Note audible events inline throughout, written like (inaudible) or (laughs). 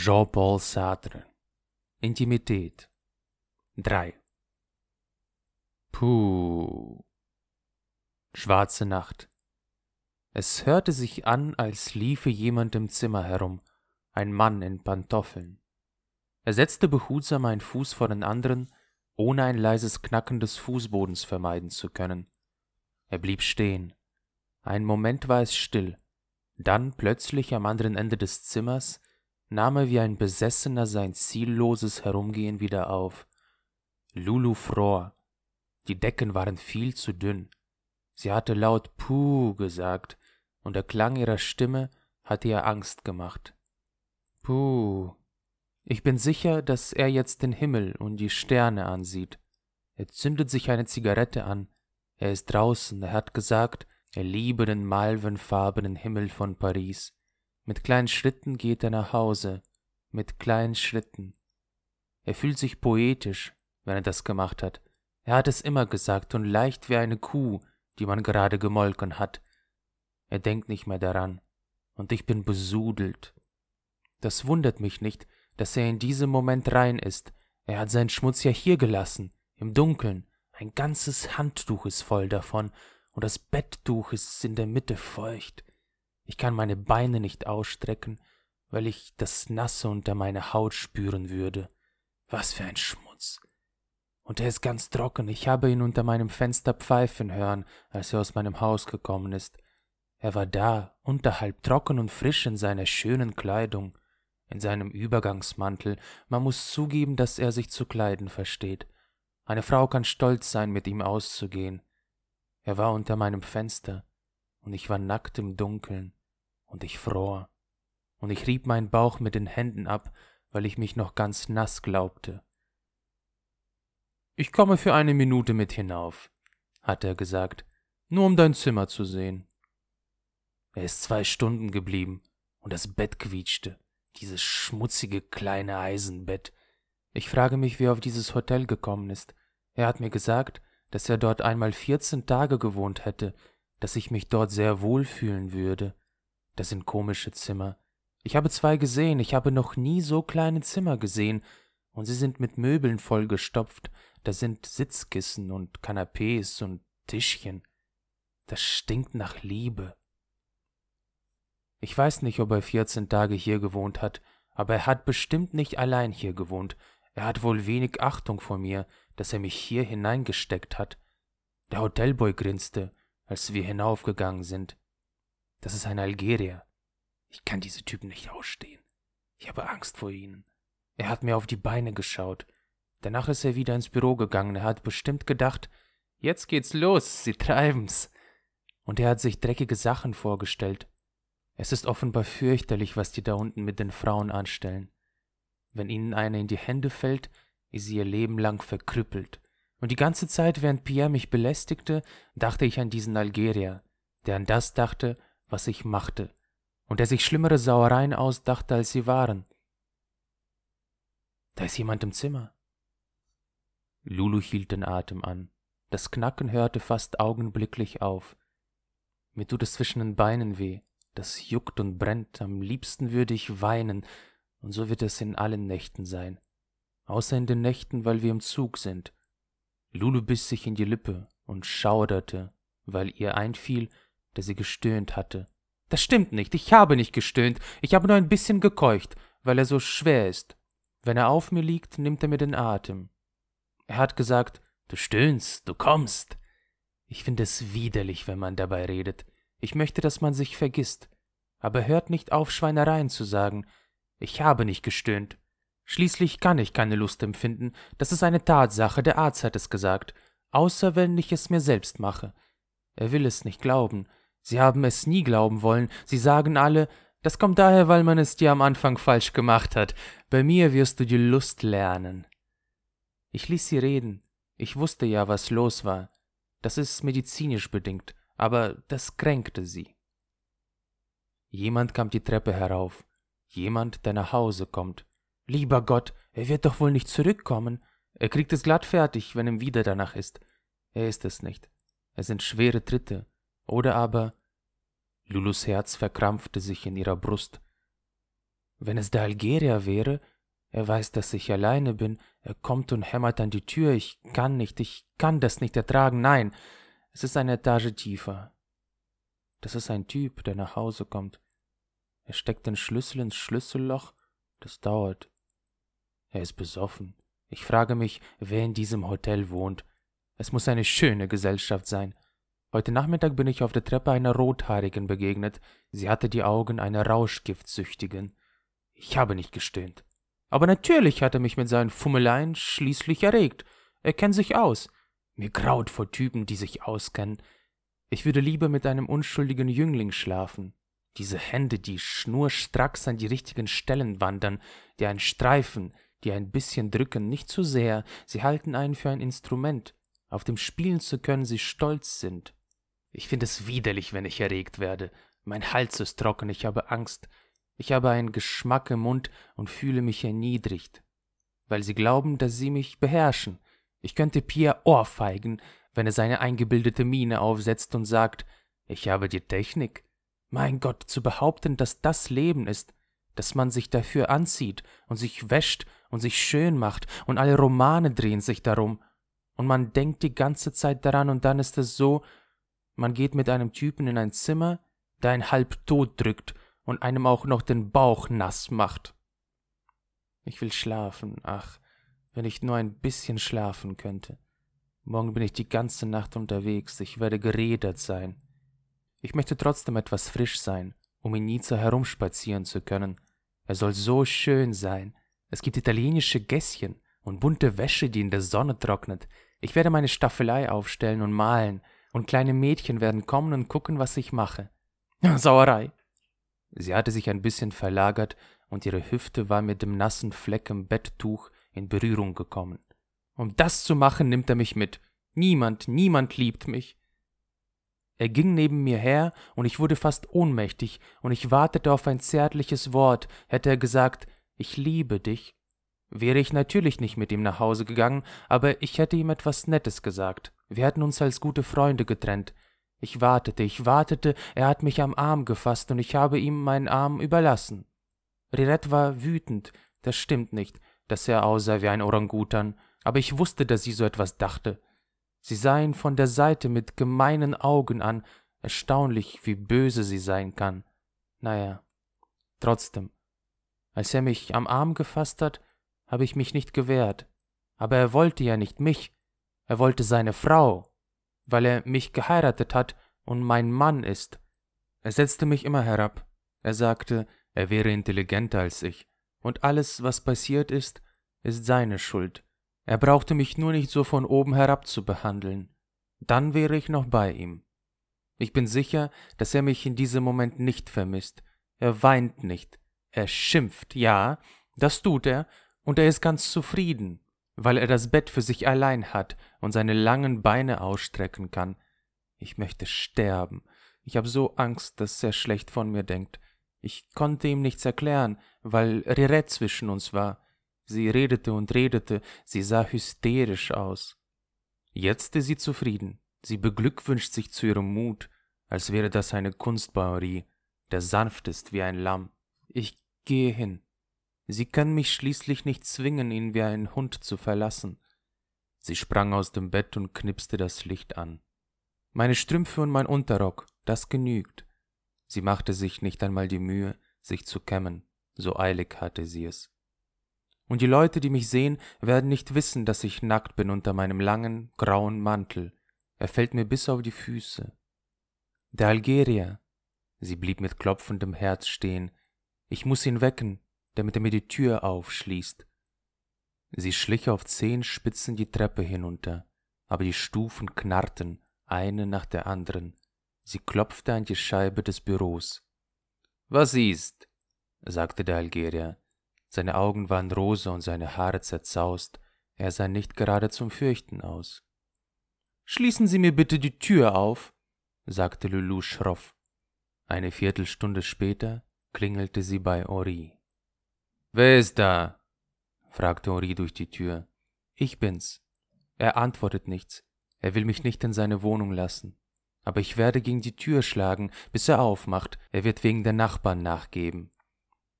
Jean-Paul Sartre Intimität 3 Puh. Schwarze Nacht. Es hörte sich an, als liefe jemand im Zimmer herum, ein Mann in Pantoffeln. Er setzte behutsam einen Fuß vor den anderen, ohne ein leises Knacken des Fußbodens vermeiden zu können. Er blieb stehen. Einen Moment war es still, dann plötzlich am anderen Ende des Zimmers nahm er wie ein Besessener sein zielloses Herumgehen wieder auf. Lulu fror. Die Decken waren viel zu dünn. Sie hatte laut Puh gesagt, und der Klang ihrer Stimme hatte ihr Angst gemacht. Puh. Ich bin sicher, dass er jetzt den Himmel und die Sterne ansieht. Er zündet sich eine Zigarette an. Er ist draußen, er hat gesagt, er liebe den malvenfarbenen Himmel von Paris. Mit kleinen Schritten geht er nach Hause, mit kleinen Schritten. Er fühlt sich poetisch, wenn er das gemacht hat. Er hat es immer gesagt und leicht wie eine Kuh, die man gerade gemolken hat. Er denkt nicht mehr daran, und ich bin besudelt. Das wundert mich nicht, dass er in diesem Moment rein ist. Er hat seinen Schmutz ja hier gelassen, im Dunkeln. Ein ganzes Handtuch ist voll davon, und das Betttuch ist in der Mitte feucht. Ich kann meine Beine nicht ausstrecken, weil ich das Nasse unter meiner Haut spüren würde. Was für ein Schmutz. Und er ist ganz trocken. Ich habe ihn unter meinem Fenster pfeifen hören, als er aus meinem Haus gekommen ist. Er war da, unterhalb trocken und frisch in seiner schönen Kleidung, in seinem Übergangsmantel. Man muss zugeben, dass er sich zu kleiden versteht. Eine Frau kann stolz sein, mit ihm auszugehen. Er war unter meinem Fenster, und ich war nackt im Dunkeln und ich fror, und ich rieb meinen Bauch mit den Händen ab, weil ich mich noch ganz nass glaubte. Ich komme für eine Minute mit hinauf, hatte er gesagt, nur um dein Zimmer zu sehen. Er ist zwei Stunden geblieben, und das Bett quietschte, dieses schmutzige kleine Eisenbett. Ich frage mich, wie er auf dieses Hotel gekommen ist. Er hat mir gesagt, dass er dort einmal vierzehn Tage gewohnt hätte, dass ich mich dort sehr wohl fühlen würde. Das sind komische Zimmer. Ich habe zwei gesehen, ich habe noch nie so kleine Zimmer gesehen, und sie sind mit Möbeln vollgestopft, da sind Sitzkissen und Kanapés und Tischchen. Das stinkt nach Liebe. Ich weiß nicht, ob er vierzehn Tage hier gewohnt hat, aber er hat bestimmt nicht allein hier gewohnt. Er hat wohl wenig Achtung vor mir, dass er mich hier hineingesteckt hat. Der Hotelboy grinste, als wir hinaufgegangen sind. Das ist ein Algerier. Ich kann diese Typen nicht ausstehen. Ich habe Angst vor ihnen. Er hat mir auf die Beine geschaut. Danach ist er wieder ins Büro gegangen. Er hat bestimmt gedacht, jetzt geht's los, sie treiben's. Und er hat sich dreckige Sachen vorgestellt. Es ist offenbar fürchterlich, was die da unten mit den Frauen anstellen. Wenn ihnen eine in die Hände fällt, ist sie ihr Leben lang verkrüppelt. Und die ganze Zeit, während Pierre mich belästigte, dachte ich an diesen Algerier, der an das dachte, was ich machte, und der sich schlimmere Sauereien ausdachte, als sie waren. Da ist jemand im Zimmer. Lulu hielt den Atem an. Das Knacken hörte fast augenblicklich auf. Mir tut es zwischen den Beinen weh. Das juckt und brennt. Am liebsten würde ich weinen. Und so wird es in allen Nächten sein. Außer in den Nächten, weil wir im Zug sind. Lulu biss sich in die Lippe und schauderte, weil ihr einfiel, dass sie gestöhnt hatte. Das stimmt nicht, ich habe nicht gestöhnt, ich habe nur ein bisschen gekeucht, weil er so schwer ist. Wenn er auf mir liegt, nimmt er mir den Atem. Er hat gesagt, du stöhnst, du kommst. Ich finde es widerlich, wenn man dabei redet. Ich möchte, dass man sich vergisst. Aber hört nicht auf, Schweinereien zu sagen. Ich habe nicht gestöhnt. Schließlich kann ich keine Lust empfinden. Das ist eine Tatsache, der Arzt hat es gesagt. Außer wenn ich es mir selbst mache. Er will es nicht glauben. Sie haben es nie glauben wollen. Sie sagen alle, das kommt daher, weil man es dir am Anfang falsch gemacht hat. Bei mir wirst du die Lust lernen. Ich ließ sie reden. Ich wusste ja, was los war. Das ist medizinisch bedingt, aber das kränkte sie. Jemand kam die Treppe herauf. Jemand, der nach Hause kommt. Lieber Gott, er wird doch wohl nicht zurückkommen. Er kriegt es glatt fertig, wenn ihm wieder danach ist. Er ist es nicht. Es sind schwere Tritte. Oder aber Lulus Herz verkrampfte sich in ihrer Brust. Wenn es der Algerier wäre, er weiß, dass ich alleine bin, er kommt und hämmert an die Tür, ich kann nicht, ich kann das nicht ertragen, nein, es ist eine Etage tiefer. Das ist ein Typ, der nach Hause kommt. Er steckt den Schlüssel ins Schlüsselloch, das dauert. Er ist besoffen. Ich frage mich, wer in diesem Hotel wohnt. Es muss eine schöne Gesellschaft sein. Heute Nachmittag bin ich auf der Treppe einer Rothaarigen begegnet. Sie hatte die Augen einer Rauschgiftsüchtigen. Ich habe nicht gestöhnt. Aber natürlich hat er mich mit seinen Fummeleien schließlich erregt. Er kennt sich aus. Mir graut vor Typen, die sich auskennen. Ich würde lieber mit einem unschuldigen Jüngling schlafen. Diese Hände, die schnurstracks an die richtigen Stellen wandern, die einen Streifen, die ein bisschen drücken, nicht zu sehr, sie halten einen für ein Instrument, auf dem spielen zu können sie stolz sind. Ich finde es widerlich, wenn ich erregt werde. Mein Hals ist trocken, ich habe Angst. Ich habe einen Geschmack im Mund und fühle mich erniedrigt. Weil sie glauben, dass sie mich beherrschen. Ich könnte Pierre ohrfeigen, wenn er seine eingebildete Miene aufsetzt und sagt, ich habe die Technik. Mein Gott, zu behaupten, dass das Leben ist, dass man sich dafür anzieht und sich wäscht und sich schön macht und alle Romane drehen sich darum. Und man denkt die ganze Zeit daran und dann ist es so, man geht mit einem Typen in ein Zimmer, der einen halb tot drückt und einem auch noch den Bauch nass macht. Ich will schlafen, ach, wenn ich nur ein bisschen schlafen könnte. Morgen bin ich die ganze Nacht unterwegs, ich werde gerädert sein. Ich möchte trotzdem etwas frisch sein, um in Nizza herumspazieren zu können. Er soll so schön sein. Es gibt italienische Gässchen und bunte Wäsche, die in der Sonne trocknet. Ich werde meine Staffelei aufstellen und malen, und kleine Mädchen werden kommen und gucken, was ich mache. (laughs) Sauerei. Sie hatte sich ein bisschen verlagert und ihre Hüfte war mit dem nassen Fleck im Betttuch in Berührung gekommen. Um das zu machen, nimmt er mich mit. Niemand, niemand liebt mich. Er ging neben mir her, und ich wurde fast ohnmächtig, und ich wartete auf ein zärtliches Wort, hätte er gesagt, ich liebe dich. Wäre ich natürlich nicht mit ihm nach Hause gegangen, aber ich hätte ihm etwas Nettes gesagt. Wir hätten uns als gute Freunde getrennt. Ich wartete, ich wartete, er hat mich am Arm gefasst und ich habe ihm meinen Arm überlassen. Rirette war wütend, das stimmt nicht, dass er aussah wie ein Orangutan, aber ich wusste, dass sie so etwas dachte. Sie sah ihn von der Seite mit gemeinen Augen an, erstaunlich, wie böse sie sein kann. Naja, trotzdem. Als er mich am Arm gefasst hat, habe ich mich nicht gewehrt. Aber er wollte ja nicht mich, er wollte seine Frau, weil er mich geheiratet hat und mein Mann ist. Er setzte mich immer herab. Er sagte, er wäre intelligenter als ich, und alles, was passiert ist, ist seine Schuld. Er brauchte mich nur nicht so von oben herab zu behandeln. Dann wäre ich noch bei ihm. Ich bin sicher, dass er mich in diesem Moment nicht vermisst. Er weint nicht. Er schimpft, ja, das tut er, und er ist ganz zufrieden weil er das Bett für sich allein hat und seine langen Beine ausstrecken kann. Ich möchte sterben. Ich habe so Angst, dass er schlecht von mir denkt. Ich konnte ihm nichts erklären, weil Rirette zwischen uns war. Sie redete und redete, sie sah hysterisch aus. Jetzt ist sie zufrieden. Sie beglückwünscht sich zu ihrem Mut, als wäre das eine Kunstbauerie, der sanft ist wie ein Lamm. Ich gehe hin. Sie können mich schließlich nicht zwingen, ihn wie ein Hund zu verlassen. Sie sprang aus dem Bett und knipste das Licht an. Meine Strümpfe und mein Unterrock, das genügt. Sie machte sich nicht einmal die Mühe, sich zu kämmen, so eilig hatte sie es. Und die Leute, die mich sehen, werden nicht wissen, dass ich nackt bin unter meinem langen, grauen Mantel. Er fällt mir bis auf die Füße. Der Algerier. Sie blieb mit klopfendem Herz stehen. Ich muss ihn wecken, damit er mir die Tür aufschließt. Sie schlich auf zehn Spitzen die Treppe hinunter, aber die Stufen knarrten, eine nach der anderen. Sie klopfte an die Scheibe des Büros. Was ist? sagte der Algerier. Seine Augen waren rosa und seine Haare zerzaust. Er sah nicht gerade zum Fürchten aus. Schließen Sie mir bitte die Tür auf, sagte Lulu schroff. Eine Viertelstunde später klingelte sie bei Ori. Wer ist da? fragte Henri durch die Tür. Ich bin's. Er antwortet nichts. Er will mich nicht in seine Wohnung lassen. Aber ich werde gegen die Tür schlagen, bis er aufmacht. Er wird wegen der Nachbarn nachgeben.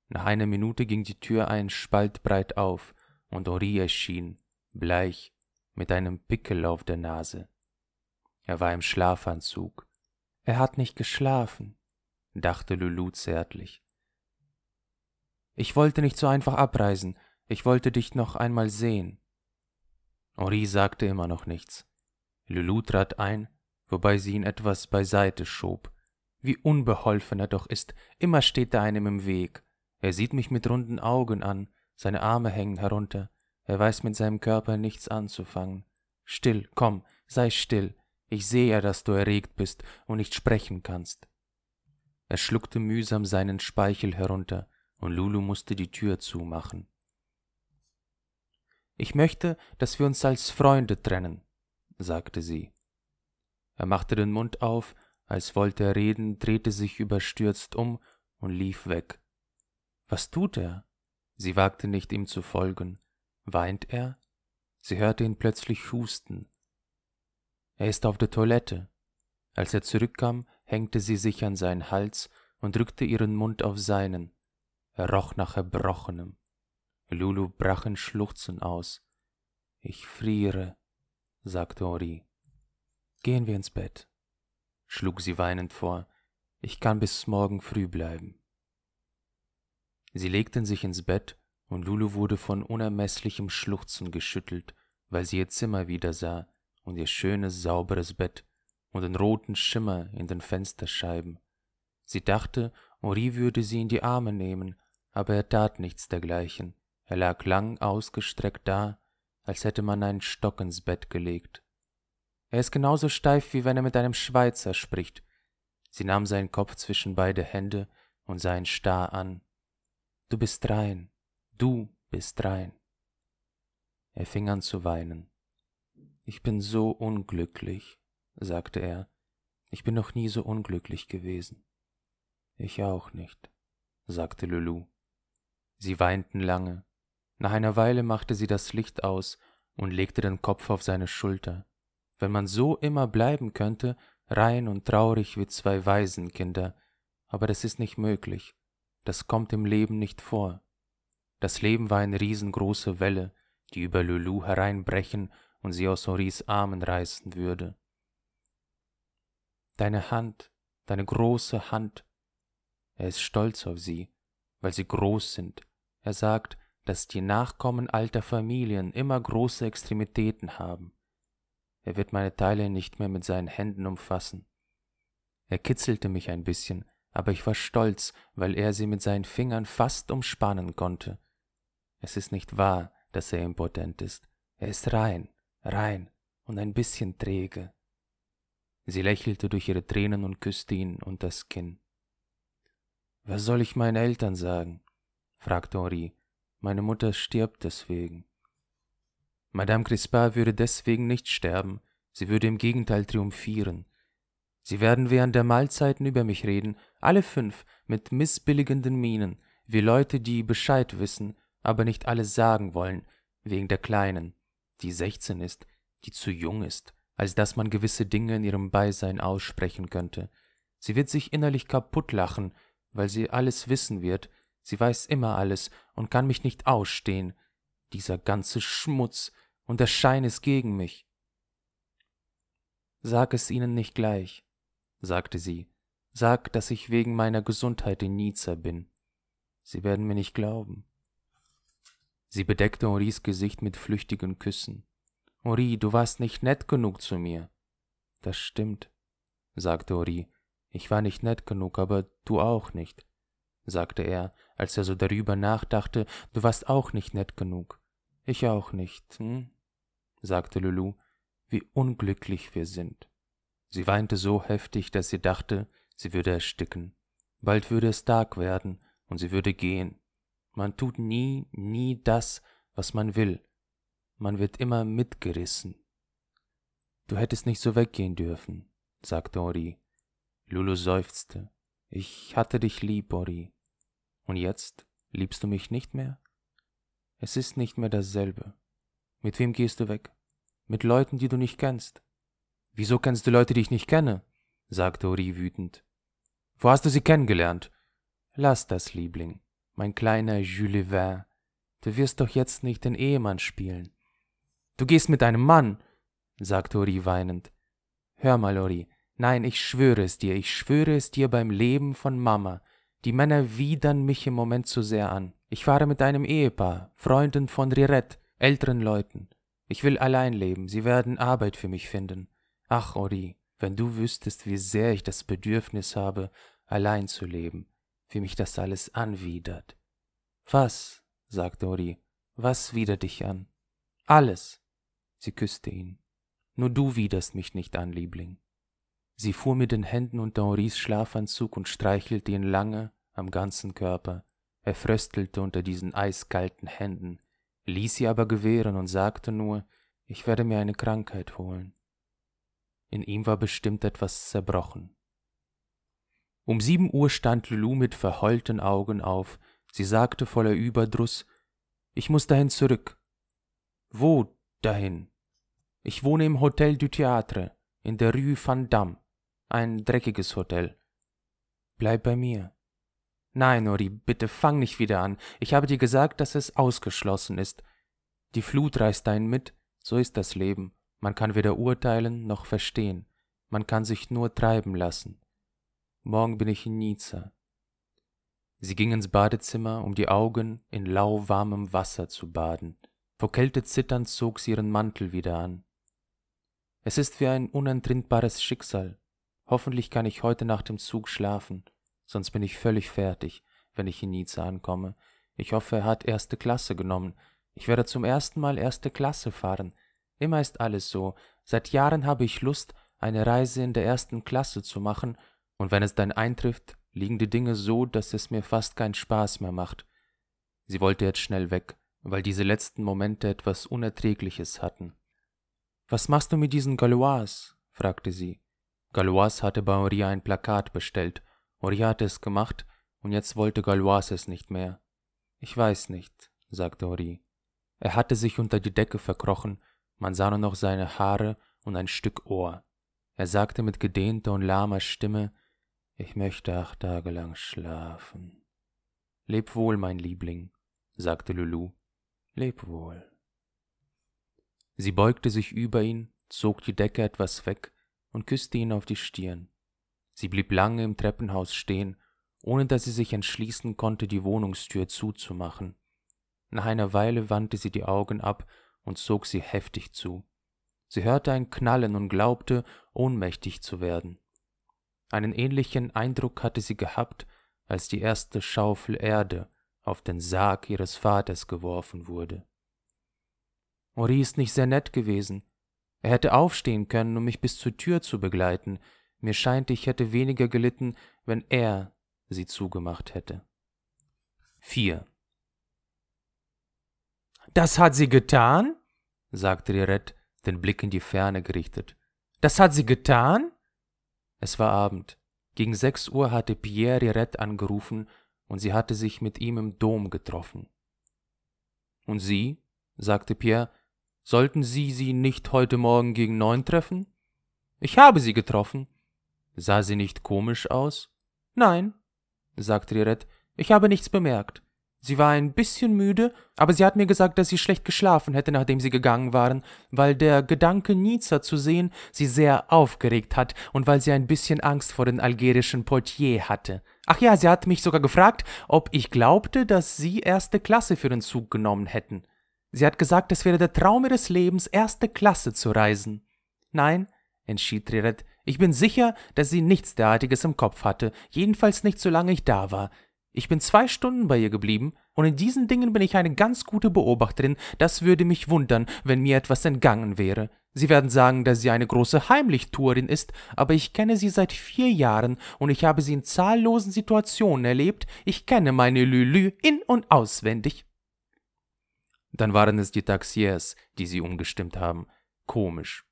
Nach einer Minute ging die Tür ein Spalt breit auf und Ori erschien, bleich, mit einem Pickel auf der Nase. Er war im Schlafanzug. Er hat nicht geschlafen, dachte Lulu zärtlich. Ich wollte nicht so einfach abreisen, ich wollte dich noch einmal sehen. Ori sagte immer noch nichts. Lulu trat ein, wobei sie ihn etwas beiseite schob. Wie unbeholfen er doch ist, immer steht er einem im Weg. Er sieht mich mit runden Augen an, seine Arme hängen herunter, er weiß mit seinem Körper nichts anzufangen. Still, komm, sei still, ich sehe ja, dass du erregt bist und nicht sprechen kannst. Er schluckte mühsam seinen Speichel herunter, und Lulu musste die Tür zumachen. Ich möchte, dass wir uns als Freunde trennen, sagte sie. Er machte den Mund auf, als wollte er reden, drehte sich überstürzt um und lief weg. Was tut er? Sie wagte nicht, ihm zu folgen. Weint er? Sie hörte ihn plötzlich husten. Er ist auf der Toilette. Als er zurückkam, hängte sie sich an seinen Hals und drückte ihren Mund auf seinen. Er roch nach Erbrochenem. Lulu brach in Schluchzen aus. Ich friere, sagte Ori. Gehen wir ins Bett, schlug sie weinend vor. Ich kann bis morgen früh bleiben. Sie legten sich ins Bett, und Lulu wurde von unermeßlichem Schluchzen geschüttelt, weil sie ihr Zimmer wieder sah und ihr schönes, sauberes Bett und den roten Schimmer in den Fensterscheiben. Sie dachte, Ori würde sie in die Arme nehmen, aber er tat nichts dergleichen. Er lag lang ausgestreckt da, als hätte man einen Stock ins Bett gelegt. Er ist genauso steif, wie wenn er mit einem Schweizer spricht. Sie nahm seinen Kopf zwischen beide Hände und sah ihn starr an. Du bist rein, du bist rein. Er fing an zu weinen. Ich bin so unglücklich, sagte er. Ich bin noch nie so unglücklich gewesen. Ich auch nicht, sagte Lulu. Sie weinten lange. Nach einer Weile machte sie das Licht aus und legte den Kopf auf seine Schulter. Wenn man so immer bleiben könnte, rein und traurig wie zwei Waisenkinder, aber das ist nicht möglich das kommt im Leben nicht vor. Das Leben war eine riesengroße Welle, die über Lulu hereinbrechen und sie aus Henris Armen reißen würde. Deine Hand, deine große Hand. Er ist stolz auf sie, weil sie groß sind. Er sagt, dass die Nachkommen alter Familien immer große Extremitäten haben. Er wird meine Teile nicht mehr mit seinen Händen umfassen. Er kitzelte mich ein bisschen, aber ich war stolz, weil er sie mit seinen Fingern fast umspannen konnte. Es ist nicht wahr, dass er impotent ist. Er ist rein, rein und ein bisschen träge. Sie lächelte durch ihre Tränen und küsste ihn unter das Kinn. Was soll ich meinen Eltern sagen? Fragte Henri. Meine Mutter stirbt deswegen. Madame Crispin würde deswegen nicht sterben, sie würde im Gegenteil triumphieren. Sie werden während der Mahlzeiten über mich reden, alle fünf, mit missbilligenden Mienen, wie Leute, die Bescheid wissen, aber nicht alles sagen wollen, wegen der Kleinen, die sechzehn ist, die zu jung ist, als dass man gewisse Dinge in ihrem Beisein aussprechen könnte. Sie wird sich innerlich kaputt lachen, weil sie alles wissen wird, sie weiß immer alles und kann mich nicht ausstehen. Dieser ganze Schmutz und der Schein ist gegen mich. Sag es ihnen nicht gleich sagte sie, sag, dass ich wegen meiner Gesundheit in Nizza bin. Sie werden mir nicht glauben. Sie bedeckte Henris Gesicht mit flüchtigen Küssen. Henri, du warst nicht nett genug zu mir. Das stimmt, sagte Henri. Ich war nicht nett genug, aber du auch nicht, sagte er, als er so darüber nachdachte. Du warst auch nicht nett genug. Ich auch nicht, hm? sagte Lulu. Wie unglücklich wir sind. Sie weinte so heftig, dass sie dachte, sie würde ersticken. Bald würde es Tag werden und sie würde gehen. Man tut nie, nie das, was man will. Man wird immer mitgerissen. Du hättest nicht so weggehen dürfen, sagte Ori. Lulu seufzte. Ich hatte dich lieb, Ori. Und jetzt liebst du mich nicht mehr? Es ist nicht mehr dasselbe. Mit wem gehst du weg? Mit Leuten, die du nicht kennst. Wieso kennst du Leute, die ich nicht kenne? sagte Uri wütend. Wo hast du sie kennengelernt? Lass das, Liebling. mein kleiner Jules Verne, du wirst doch jetzt nicht den Ehemann spielen. Du gehst mit einem Mann, sagte Ori weinend. Hör mal, Ori, nein, ich schwöre es dir, ich schwöre es dir beim Leben von Mama. Die Männer widern mich im Moment zu sehr an. Ich fahre mit einem Ehepaar, Freunden von Rirette, älteren Leuten. Ich will allein leben, sie werden Arbeit für mich finden. Ach, Ori, wenn du wüsstest, wie sehr ich das Bedürfnis habe, allein zu leben, wie mich das alles anwidert. Was? sagte Ori, was widert dich an? Alles. Sie küsste ihn. Nur du widerst mich nicht an, Liebling. Sie fuhr mit den Händen unter Henris Schlafanzug und streichelte ihn lange am ganzen Körper. Er fröstelte unter diesen eiskalten Händen, ließ sie aber gewähren und sagte nur, ich werde mir eine Krankheit holen. In ihm war bestimmt etwas zerbrochen. Um sieben Uhr stand Lulu mit verheulten Augen auf. Sie sagte voller Überdruss, ich muss dahin zurück. Wo dahin? Ich wohne im Hotel du Théâtre in der Rue van Damme, ein dreckiges Hotel. Bleib bei mir. Nein, Ori, bitte fang nicht wieder an. Ich habe dir gesagt, dass es ausgeschlossen ist. Die Flut reißt einen mit, so ist das Leben. Man kann weder urteilen noch verstehen. Man kann sich nur treiben lassen. Morgen bin ich in Nizza. Sie ging ins Badezimmer, um die Augen in lauwarmem Wasser zu baden. Vor Kälte zitternd zog sie ihren Mantel wieder an. Es ist wie ein unentrinnbares Schicksal. Hoffentlich kann ich heute nach dem Zug schlafen, sonst bin ich völlig fertig, wenn ich in Nizza ankomme. Ich hoffe, er hat erste Klasse genommen. Ich werde zum ersten Mal erste Klasse fahren. Immer ist alles so. Seit Jahren habe ich Lust, eine Reise in der ersten Klasse zu machen, und wenn es dann eintrifft, liegen die Dinge so, dass es mir fast keinen Spaß mehr macht. Sie wollte jetzt schnell weg, weil diese letzten Momente etwas Unerträgliches hatten. Was machst du mit diesen Galois? fragte sie. Galois hatte bei Henri ein Plakat bestellt. Henri hatte es gemacht, und jetzt wollte Galois es nicht mehr. Ich weiß nicht, sagte Henri. Er hatte sich unter die Decke verkrochen, man sah nur noch seine Haare und ein Stück Ohr. Er sagte mit gedehnter und lahmer Stimme, ich möchte acht Tage lang schlafen. Leb wohl, mein Liebling, sagte Lulu. Leb wohl. Sie beugte sich über ihn, zog die Decke etwas weg und küsste ihn auf die Stirn. Sie blieb lange im Treppenhaus stehen, ohne dass sie sich entschließen konnte, die Wohnungstür zuzumachen. Nach einer Weile wandte sie die Augen ab und zog sie heftig zu. Sie hörte ein Knallen und glaubte, ohnmächtig zu werden. Einen ähnlichen Eindruck hatte sie gehabt, als die erste Schaufel Erde auf den Sarg ihres Vaters geworfen wurde. Henri ist nicht sehr nett gewesen. Er hätte aufstehen können, um mich bis zur Tür zu begleiten. Mir scheint, ich hätte weniger gelitten, wenn er sie zugemacht hätte. 4. Das hat sie getan? sagte Rirette, den Blick in die Ferne gerichtet. Das hat sie getan? Es war Abend. Gegen sechs Uhr hatte Pierre Rirette angerufen und sie hatte sich mit ihm im Dom getroffen. Und Sie? sagte Pierre, Sollten Sie sie nicht heute Morgen gegen neun treffen? Ich habe sie getroffen. Sah sie nicht komisch aus? Nein, sagte Rirette, ich habe nichts bemerkt. Sie war ein bisschen müde, aber sie hat mir gesagt, dass sie schlecht geschlafen hätte, nachdem sie gegangen waren, weil der Gedanke, Nizza zu sehen, sie sehr aufgeregt hat und weil sie ein bisschen Angst vor den algerischen Portier hatte. Ach ja, sie hat mich sogar gefragt, ob ich glaubte, dass sie erste Klasse für den Zug genommen hätten. Sie hat gesagt, es wäre der Traum ihres Lebens, erste Klasse zu reisen. Nein, entschied Triret, ich bin sicher, dass sie nichts derartiges im Kopf hatte, jedenfalls nicht solange ich da war. Ich bin zwei Stunden bei ihr geblieben, und in diesen Dingen bin ich eine ganz gute Beobachterin. Das würde mich wundern, wenn mir etwas entgangen wäre. Sie werden sagen, dass sie eine große Heimlichtuerin ist, aber ich kenne sie seit vier Jahren und ich habe sie in zahllosen Situationen erlebt. Ich kenne meine Lülü in- und auswendig. Dann waren es die Taxiers, die sie umgestimmt haben. Komisch.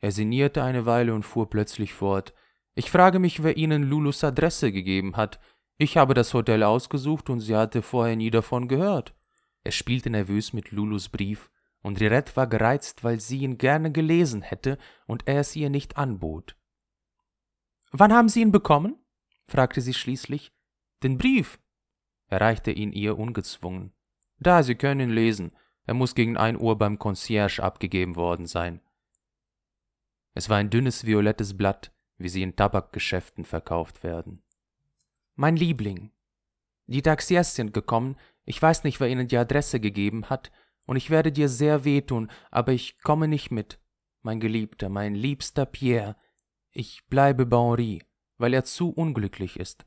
Er sinnierte eine Weile und fuhr plötzlich fort. Ich frage mich, wer Ihnen Lulus Adresse gegeben hat. Ich habe das Hotel ausgesucht und sie hatte vorher nie davon gehört. Er spielte nervös mit Lulus Brief, und Rirette war gereizt, weil sie ihn gerne gelesen hätte und er es ihr nicht anbot. Wann haben Sie ihn bekommen? fragte sie schließlich. Den Brief. Er reichte ihn ihr ungezwungen. Da, Sie können ihn lesen. Er muss gegen ein Uhr beim Concierge abgegeben worden sein. Es war ein dünnes violettes Blatt, wie sie in Tabakgeschäften verkauft werden. Mein Liebling. Die Taxiers sind gekommen, ich weiß nicht, wer ihnen die Adresse gegeben hat, und ich werde dir sehr wehtun, aber ich komme nicht mit. Mein Geliebter, mein liebster Pierre, ich bleibe bei Henri, weil er zu unglücklich ist.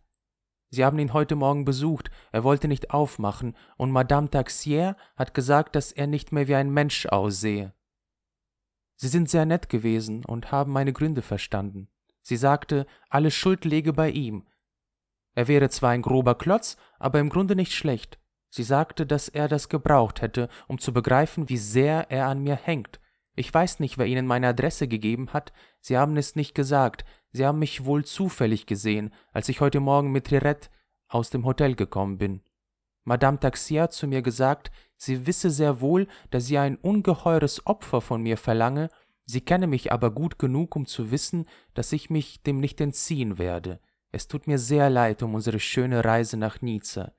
Sie haben ihn heute Morgen besucht, er wollte nicht aufmachen, und Madame Taxier hat gesagt, dass er nicht mehr wie ein Mensch aussehe. Sie sind sehr nett gewesen und haben meine Gründe verstanden. Sie sagte, alle Schuld läge bei ihm. Er wäre zwar ein grober Klotz, aber im Grunde nicht schlecht. Sie sagte, dass er das gebraucht hätte, um zu begreifen, wie sehr er an mir hängt. Ich weiß nicht, wer Ihnen meine Adresse gegeben hat. Sie haben es nicht gesagt. Sie haben mich wohl zufällig gesehen, als ich heute Morgen mit Rirette aus dem Hotel gekommen bin. Madame Taxia hat zu mir gesagt, sie wisse sehr wohl, dass sie ein ungeheures Opfer von mir verlange, sie kenne mich aber gut genug, um zu wissen, dass ich mich dem nicht entziehen werde. Es tut mir sehr leid um unsere schöne Reise nach Nizza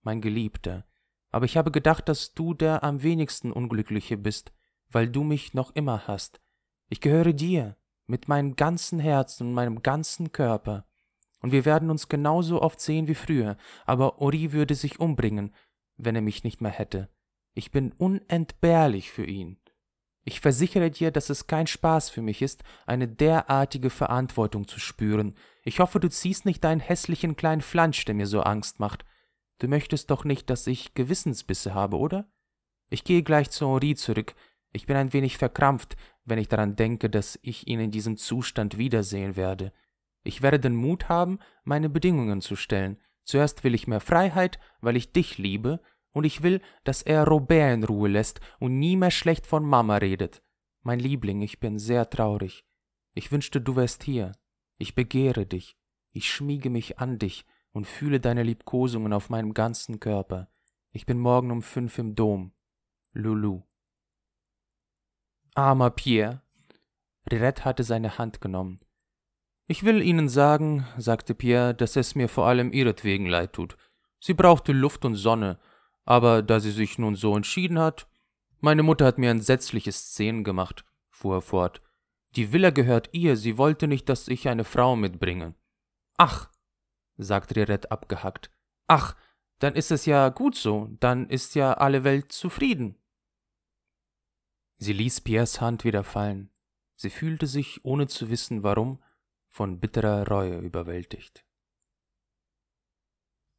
mein Geliebter, aber ich habe gedacht, dass du der am wenigsten Unglückliche bist, weil du mich noch immer hast. Ich gehöre dir, mit meinem ganzen Herzen und meinem ganzen Körper. Und wir werden uns genauso oft sehen wie früher, aber Ori würde sich umbringen, wenn er mich nicht mehr hätte. Ich bin unentbehrlich für ihn. Ich versichere dir, dass es kein Spaß für mich ist, eine derartige Verantwortung zu spüren. Ich hoffe, du ziehst nicht deinen hässlichen kleinen Flansch, der mir so Angst macht. Du möchtest doch nicht, dass ich Gewissensbisse habe, oder? Ich gehe gleich zu Henri zurück. Ich bin ein wenig verkrampft, wenn ich daran denke, dass ich ihn in diesem Zustand wiedersehen werde. Ich werde den Mut haben, meine Bedingungen zu stellen. Zuerst will ich mehr Freiheit, weil ich dich liebe, und ich will, dass er Robert in Ruhe lässt und nie mehr schlecht von Mama redet. Mein Liebling, ich bin sehr traurig. Ich wünschte, du wärst hier. Ich begehre dich. Ich schmiege mich an dich und fühle deine Liebkosungen auf meinem ganzen Körper. Ich bin morgen um fünf im Dom. Lulu. Armer Pierre. Rirette hatte seine Hand genommen. Ich will Ihnen sagen, sagte Pierre, dass es mir vor allem ihretwegen leid tut. Sie brauchte Luft und Sonne, aber da sie sich nun so entschieden hat. Meine Mutter hat mir entsetzliche Szenen gemacht, fuhr er fort. Die Villa gehört ihr, sie wollte nicht, dass ich eine Frau mitbringe. Ach, sagte Rirette abgehackt. Ach, dann ist es ja gut so, dann ist ja alle Welt zufrieden. Sie ließ Pierres Hand wieder fallen. Sie fühlte sich, ohne zu wissen warum, von bitterer Reue überwältigt.